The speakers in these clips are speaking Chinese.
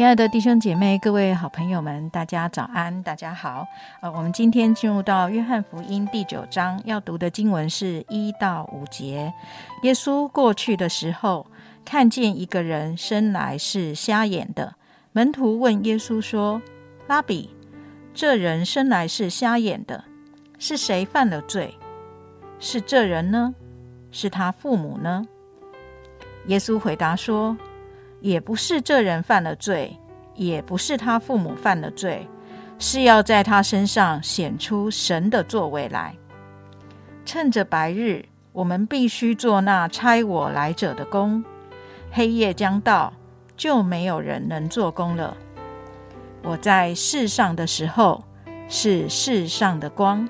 亲爱的弟兄姐妹、各位好朋友们，大家早安，大家好。呃，我们今天进入到约翰福音第九章，要读的经文是一到五节。耶稣过去的时候，看见一个人生来是瞎眼的，门徒问耶稣说：“拉比，这人生来是瞎眼的，是谁犯了罪？是这人呢？是他父母呢？”耶稣回答说。也不是这人犯了罪，也不是他父母犯了罪，是要在他身上显出神的作为来。趁着白日，我们必须做那差我来者的工；黑夜将到，就没有人能做工了。我在世上的时候，是世上的光。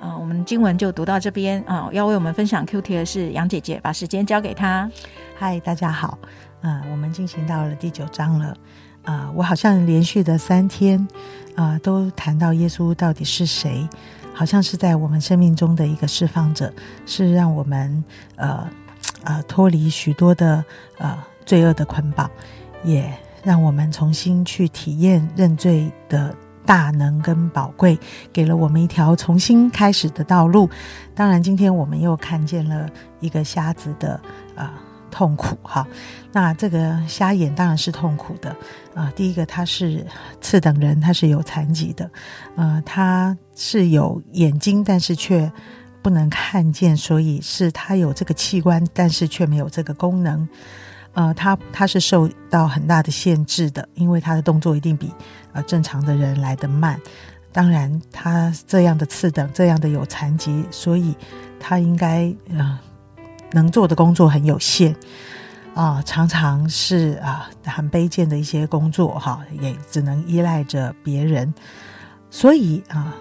啊，我们经文就读到这边啊。要为我们分享 Q T 的是杨姐姐，把时间交给她。嗨，大家好。啊，我们进行到了第九章了。啊，我好像连续的三天啊，都谈到耶稣到底是谁，好像是在我们生命中的一个释放者，是让我们呃呃脱离许多的呃罪恶的捆绑，也让我们重新去体验认罪的大能跟宝贵，给了我们一条重新开始的道路。当然，今天我们又看见了一个瞎子的啊。痛苦哈，那这个瞎眼当然是痛苦的啊。第一个，他是次等人，他是有残疾的，呃，他是有眼睛，但是却不能看见，所以是他有这个器官，但是却没有这个功能。呃，他他是受到很大的限制的，因为他的动作一定比呃正常的人来得慢。当然，他这样的次等，这样的有残疾，所以他应该呃。能做的工作很有限啊，常常是啊很卑贱的一些工作哈，也只能依赖着别人。所以啊，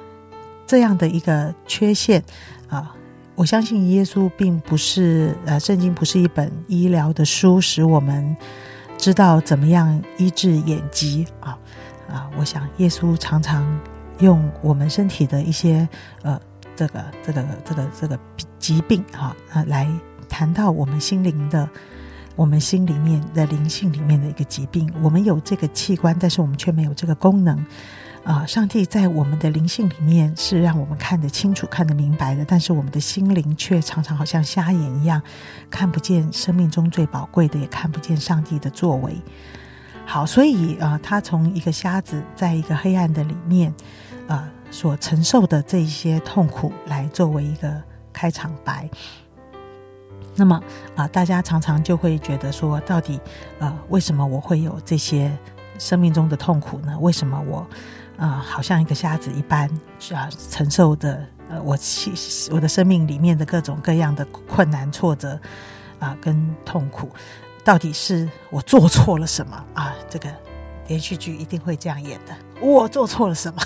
这样的一个缺陷啊，我相信耶稣并不是呃，圣经不是一本医疗的书，使我们知道怎么样医治眼疾啊啊！我想耶稣常常用我们身体的一些呃这个这个这个这个疾病哈啊来。谈到我们心灵的，我们心里面的灵性里面的一个疾病，我们有这个器官，但是我们却没有这个功能。啊，上帝在我们的灵性里面是让我们看得清楚、看得明白的，但是我们的心灵却常常好像瞎眼一样，看不见生命中最宝贵的，也看不见上帝的作为。好，所以啊，他从一个瞎子在一个黑暗的里面啊所承受的这些痛苦，来作为一个开场白。那么啊，大家常常就会觉得说，到底呃，为什么我会有这些生命中的痛苦呢？为什么我啊，好像一个瞎子一般，啊，承受的呃，我我的生命里面的各种各样的困难、挫折啊，跟痛苦，到底是我做错了什么啊？这个连续剧一定会这样演的，我做错了什么？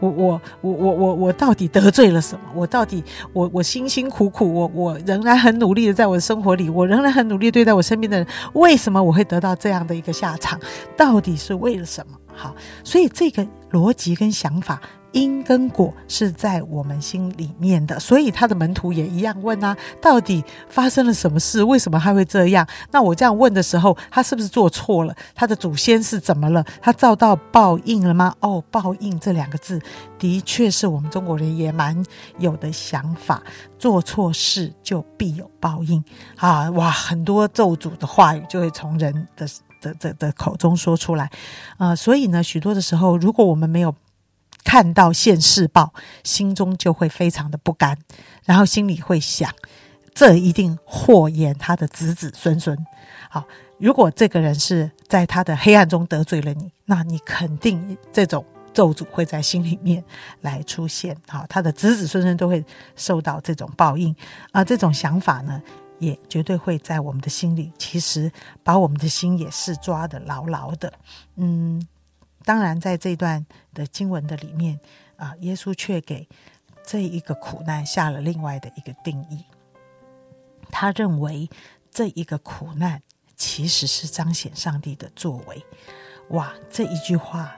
我我我我我我到底得罪了什么？我到底我我辛辛苦苦，我我仍然很努力的在我的生活里，我仍然很努力对待我身边的人，为什么我会得到这样的一个下场？到底是为了什么？好，所以这个逻辑跟想法。因跟果是在我们心里面的，所以他的门徒也一样问啊，到底发生了什么事？为什么他会这样？那我这样问的时候，他是不是做错了？他的祖先是怎么了？他遭到报应了吗？哦，报应这两个字，的确是我们中国人也蛮有的想法，做错事就必有报应啊！哇，很多咒诅的话语就会从人的的的的口中说出来啊！所以呢，许多的时候，如果我们没有看到现世报，心中就会非常的不甘，然后心里会想，这一定祸延他的子子孙孙。好，如果这个人是在他的黑暗中得罪了你，那你肯定这种咒诅会在心里面来出现。好，他的子子孙孙都会受到这种报应啊！这种想法呢，也绝对会在我们的心里，其实把我们的心也是抓的牢牢的。嗯。当然，在这段的经文的里面啊，耶稣却给这一个苦难下了另外的一个定义。他认为这一个苦难其实是彰显上帝的作为。哇，这一句话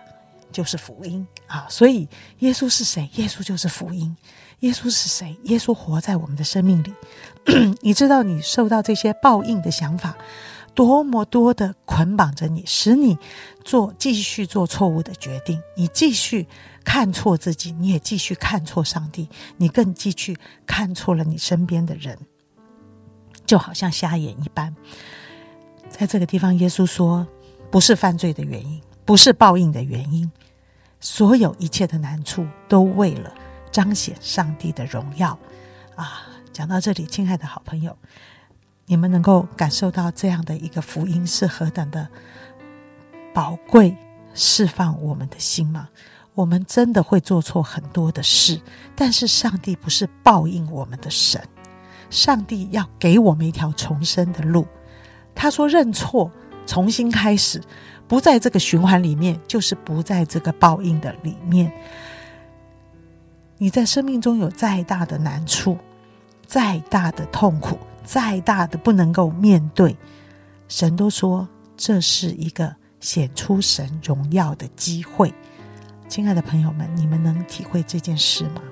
就是福音啊！所以耶稣是谁？耶稣就是福音。耶稣是谁？耶稣活在我们的生命里。你知道，你受到这些报应的想法。多么多的捆绑着你，使你做继续做错误的决定，你继续看错自己，你也继续看错上帝，你更继续看错了你身边的人，就好像瞎眼一般。在这个地方，耶稣说，不是犯罪的原因，不是报应的原因，所有一切的难处都为了彰显上帝的荣耀啊！讲到这里，亲爱的好朋友。你们能够感受到这样的一个福音是何等的宝贵，释放我们的心吗？我们真的会做错很多的事，但是上帝不是报应我们的神，上帝要给我们一条重生的路。他说：“认错，重新开始，不在这个循环里面，就是不在这个报应的里面。你在生命中有再大的难处，再大的痛苦。”再大的不能够面对，神都说这是一个显出神荣耀的机会。亲爱的朋友们，你们能体会这件事吗？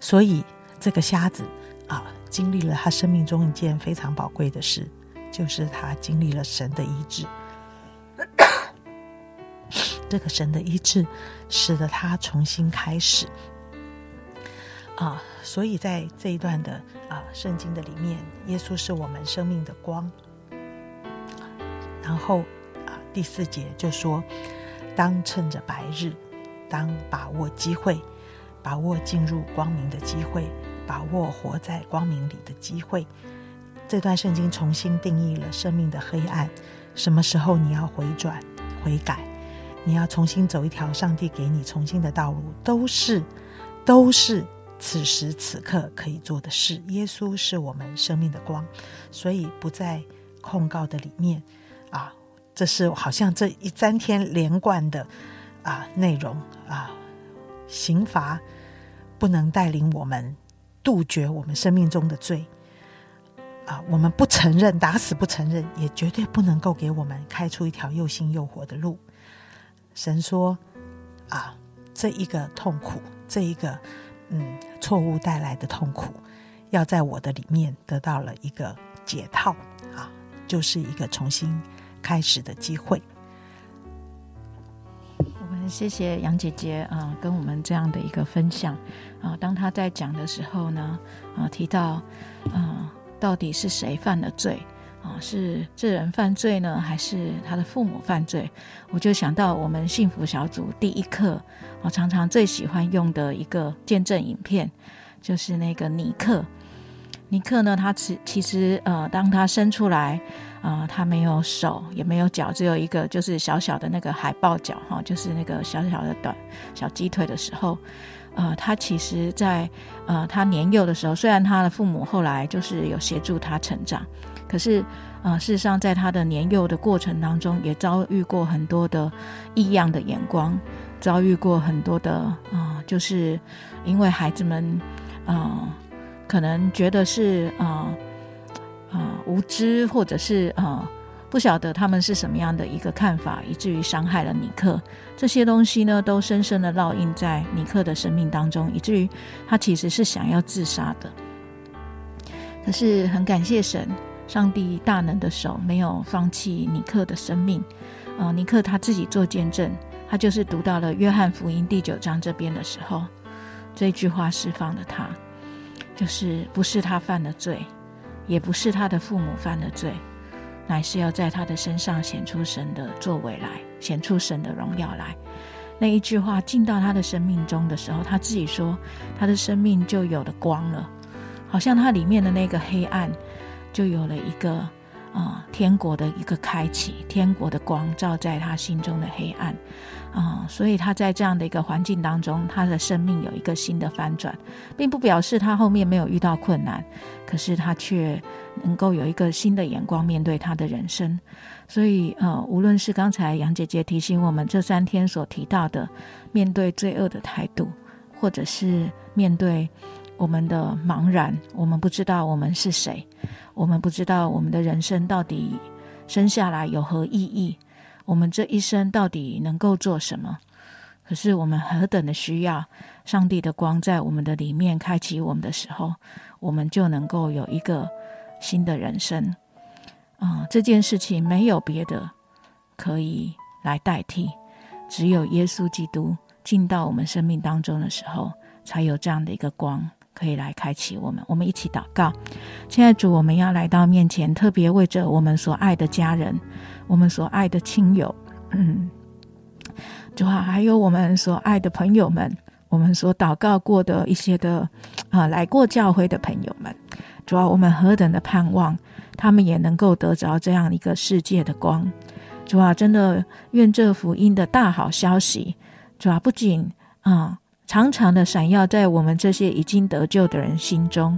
所以这个瞎子啊，经历了他生命中一件非常宝贵的事，就是他经历了神的医治。这个神的医治，使得他重新开始。啊，所以在这一段的啊圣经的里面，耶稣是我们生命的光。然后啊第四节就说，当趁着白日，当把握机会，把握进入光明的机会，把握活在光明里的机会。这段圣经重新定义了生命的黑暗。什么时候你要回转、悔改？你要重新走一条上帝给你重新的道路，都是，都是。此时此刻可以做的事，耶稣是我们生命的光，所以不在控告的里面啊。这是好像这一三天连贯的啊内容啊，刑罚不能带领我们杜绝我们生命中的罪啊。我们不承认，打死不承认，也绝对不能够给我们开出一条又新又活的路。神说啊，这一个痛苦，这一个。嗯，错误带来的痛苦，要在我的里面得到了一个解套啊，就是一个重新开始的机会。我们谢谢杨姐姐啊，跟我们这样的一个分享啊。当她在讲的时候呢，啊，提到啊，到底是谁犯了罪？啊，是这人犯罪呢，还是他的父母犯罪？我就想到我们幸福小组第一课，我常常最喜欢用的一个见证影片，就是那个尼克。尼克呢，他其其实呃，当他生出来啊，他没有手也没有脚，只有一个就是小小的那个海豹脚哈，就是那个小小的短小鸡腿的时候，呃，他其实在呃他年幼的时候，虽然他的父母后来就是有协助他成长。可是，啊，事实上，在他的年幼的过程当中，也遭遇过很多的异样的眼光，遭遇过很多的啊，就是因为孩子们啊，可能觉得是啊啊无知，或者是啊不晓得他们是什么样的一个看法，以至于伤害了尼克。这些东西呢，都深深的烙印在尼克的生命当中，以至于他其实是想要自杀的。可是很感谢神。上帝大能的手没有放弃尼克的生命，呃，尼克他自己做见证，他就是读到了约翰福音第九章这边的时候，这句话释放了他，就是不是他犯了罪，也不是他的父母犯了罪，乃是要在他的身上显出神的作为来，显出神的荣耀来。那一句话进到他的生命中的时候，他自己说，他的生命就有了光了，好像他里面的那个黑暗。就有了一个啊，天国的一个开启，天国的光照在他心中的黑暗啊，所以他在这样的一个环境当中，他的生命有一个新的翻转，并不表示他后面没有遇到困难，可是他却能够有一个新的眼光面对他的人生。所以呃，无论是刚才杨姐姐提醒我们这三天所提到的面对罪恶的态度，或者是面对我们的茫然，我们不知道我们是谁。我们不知道我们的人生到底生下来有何意义，我们这一生到底能够做什么？可是我们何等的需要上帝的光在我们的里面开启我们的时候，我们就能够有一个新的人生。啊，这件事情没有别的可以来代替，只有耶稣基督进到我们生命当中的时候，才有这样的一个光可以来开启我们。我们一起祷告，现在主，我们要来到面前，特别为着我们所爱的家人，我们所爱的亲友，嗯，主啊，还有我们所爱的朋友们，我们所祷告过的一些的啊，来过教会的朋友们，主啊，我们何等的盼望。他们也能够得着这样一个世界的光，主啊，真的愿这福音的大好消息，主啊，不仅啊长长的闪耀在我们这些已经得救的人心中，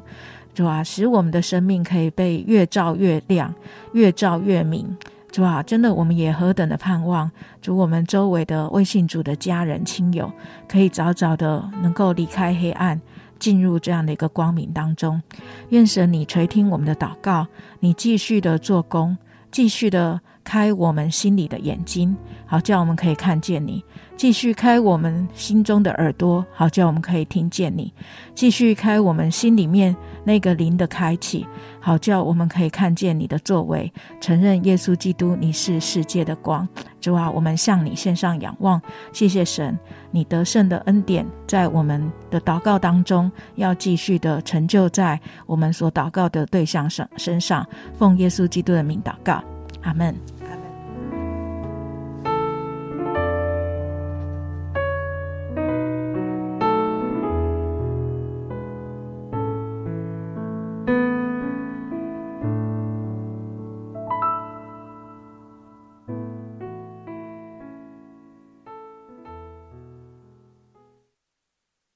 主啊，使我们的生命可以被越照越亮，越照越明，主啊，真的我们也何等的盼望，主我们周围的微信主的家人亲友，可以早早的能够离开黑暗。进入这样的一个光明当中，愿神你垂听我们的祷告，你继续的做工，继续的开我们心里的眼睛，好叫我们可以看见你；继续开我们心中的耳朵，好叫我们可以听见你；继续开我们心里面那个灵的开启，好叫我们可以看见你的作为，承认耶稣基督你是世界的光。主啊，我们向你献上仰望，谢谢神，你得胜的恩典在我们的祷告当中，要继续的成就在我们所祷告的对象上身上。奉耶稣基督的名祷告，阿门。